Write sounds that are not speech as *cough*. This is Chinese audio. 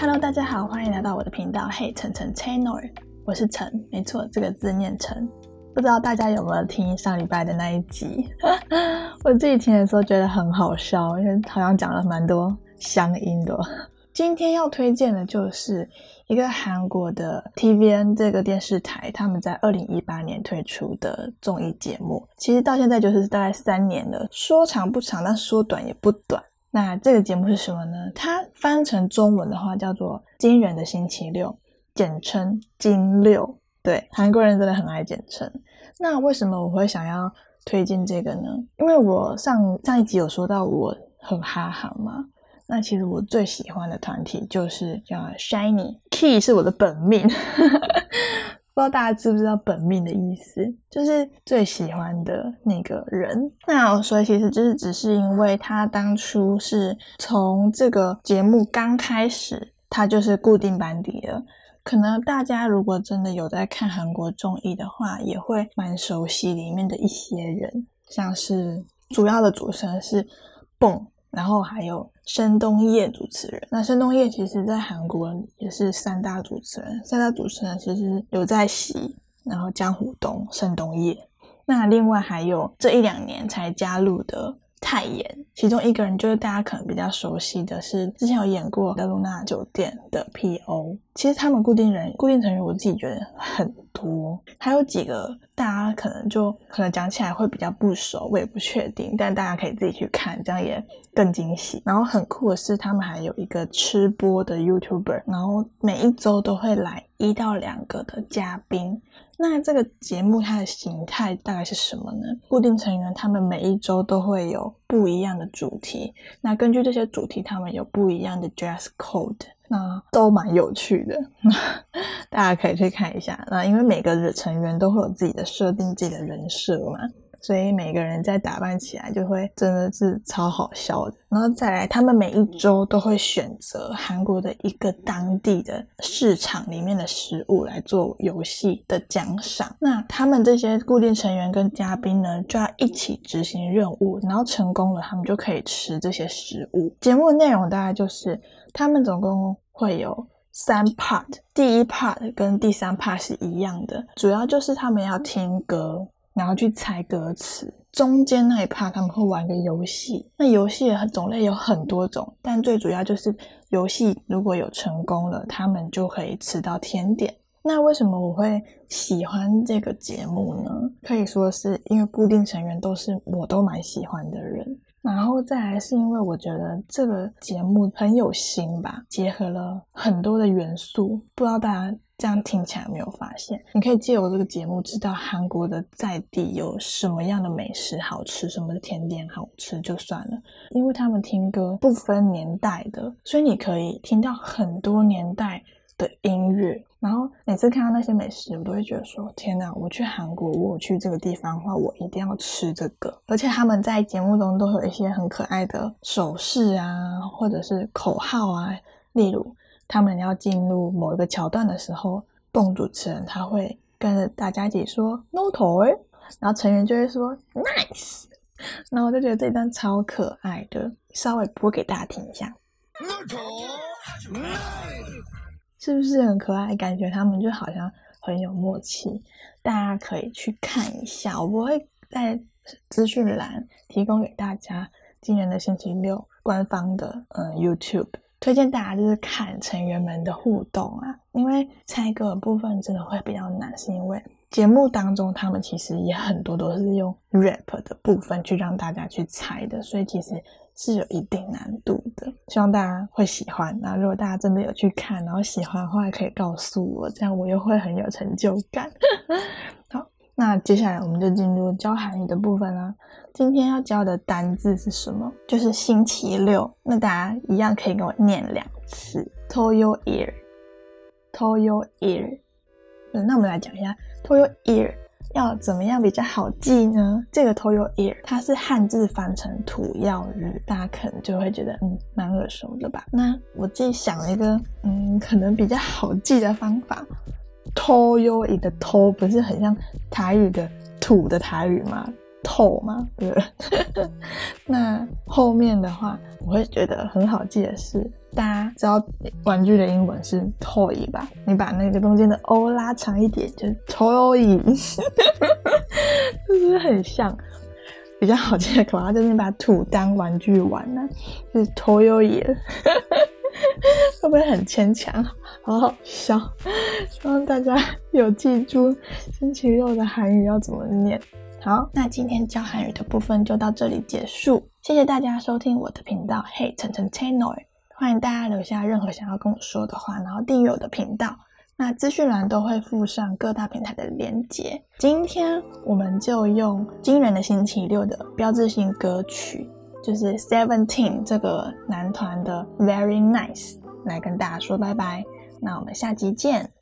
Hello，大家好，欢迎来到我的频道。Hey，晨晨 Channel，我是陈，没错，这个字念陈。不知道大家有没有听上礼拜的那一集？*laughs* 我自己听的时候觉得很好笑，因为好像讲了蛮多乡音的。今天要推荐的就是一个韩国的 TVN 这个电视台，他们在二零一八年推出的综艺节目，其实到现在就是大概三年了，说长不长，但说短也不短。那这个节目是什么呢？它翻成中文的话叫做《惊人的星期六》，简称“金六”。对，韩国人真的很爱简称。那为什么我会想要推荐这个呢？因为我上上一集有说到我很哈韩嘛。那其实我最喜欢的团体就是叫 Shiny，Key 是我的本命。不知道大家知不知道本命的意思，就是最喜欢的那个人。那所以其实就是只是因为他当初是从这个节目刚开始，他就是固定班底了。可能大家如果真的有在看韩国综艺的话，也会蛮熟悉里面的一些人，像是主要的主持人是蹦。然后还有申东烨主持人，那申东烨其实在韩国也是三大主持人，三大主持人其实刘在熙，然后江虎东、申东烨，那另外还有这一两年才加入的。泰妍，其中一个人就是大家可能比较熟悉的是，之前有演过《德鲁纳酒店》的 P.O。其实他们固定人、固定成员，我自己觉得很多，还有几个大家可能就可能讲起来会比较不熟，我也不确定，但大家可以自己去看，这样也更惊喜。然后很酷的是，他们还有一个吃播的 YouTuber，然后每一周都会来一到两个的嘉宾。那这个节目它的形态大概是什么呢？固定成员他们每一周都会有不一样的主题，那根据这些主题，他们有不一样的 dress code，那都蛮有趣的，*laughs* 大家可以去看一下。那因为每个成员都会有自己的设定，自己的人设嘛。所以每个人在打扮起来就会真的是超好笑的，然后再来，他们每一周都会选择韩国的一个当地的市场里面的食物来做游戏的奖赏。那他们这些固定成员跟嘉宾呢，就要一起执行任务，然后成功了，他们就可以吃这些食物。节目内容大概就是，他们总共会有三 part，第一 part 跟第三 part 是一样的，主要就是他们要听歌。然后去猜歌词，中间那一 part 他们会玩个游戏，那游戏的种类有很多种，但最主要就是游戏如果有成功了，他们就可以吃到甜点。那为什么我会喜欢这个节目呢？可以说是因为固定成员都是我都蛮喜欢的人，然后再来是因为我觉得这个节目很有心吧，结合了很多的元素，不知道大家。这样听起来没有发现？你可以借我这个节目知道韩国的在地有什么样的美食好吃，什么的甜点好吃就算了。因为他们听歌不分年代的，所以你可以听到很多年代的音乐。然后每次看到那些美食，我都会觉得说：天哪！我去韩国，我去这个地方的话，我一定要吃这个。而且他们在节目中都有一些很可爱的手势啊，或者是口号啊，例如。他们要进入某一个桥段的时候，蹦主持人他会跟着大家一起说 “no toy”，然后成员就会说 “nice”，然后我就觉得这段超可爱的，稍微播给大家听一下，“no toy”，是不是很可爱？感觉他们就好像很有默契，大家可以去看一下，我不会在资讯栏提供给大家今年的星期六官方的嗯 YouTube。推荐大家就是看成员们的互动啊，因为猜歌的部分真的会比较难，是因为节目当中他们其实也很多都是用 rap 的部分去让大家去猜的，所以其实是有一定难度的。希望大家会喜欢。那如果大家真的有去看，然后喜欢的话，可以告诉我，这样我又会很有成就感。*laughs* 那接下来我们就进入教韩语的部分啦。今天要教的单字是什么？就是星期六。那大家一样可以跟我念两次：Toyoir，Toyoir。那我们来讲一下 Toyoir 要怎么样比较好记呢？这个 Toyoir 它是汉字翻成土曜日，大家可能就会觉得嗯蛮耳熟的吧。那我自己想了一个嗯可能比较好记的方法。偷 o 一的偷不是很像台语的土的台语吗？透嘛，对不对？*laughs* 那后面的话，我会觉得很好记的是，大家知道玩具的英文是 toy 吧？你把那个中间的 o 拉长一点，就是 toy，*laughs* 是不是很像？比较好记的口号就是你把土当玩具玩呢，就是 toy，*laughs* 会不会很牵强？好好笑，希望大家 *laughs* 有记住星期六的韩语要怎么念。好，那今天教韩语的部分就到这里结束。谢谢大家收听我的频道，Hey 晨晨 Channel，欢迎大家留下任何想要跟我说的话，然后订阅我的频道。那资讯栏都会附上各大平台的连接。今天我们就用惊人的星期六的标志性歌曲，就是 Seventeen 这个男团的 Very Nice 来跟大家说拜拜。那我们下集见。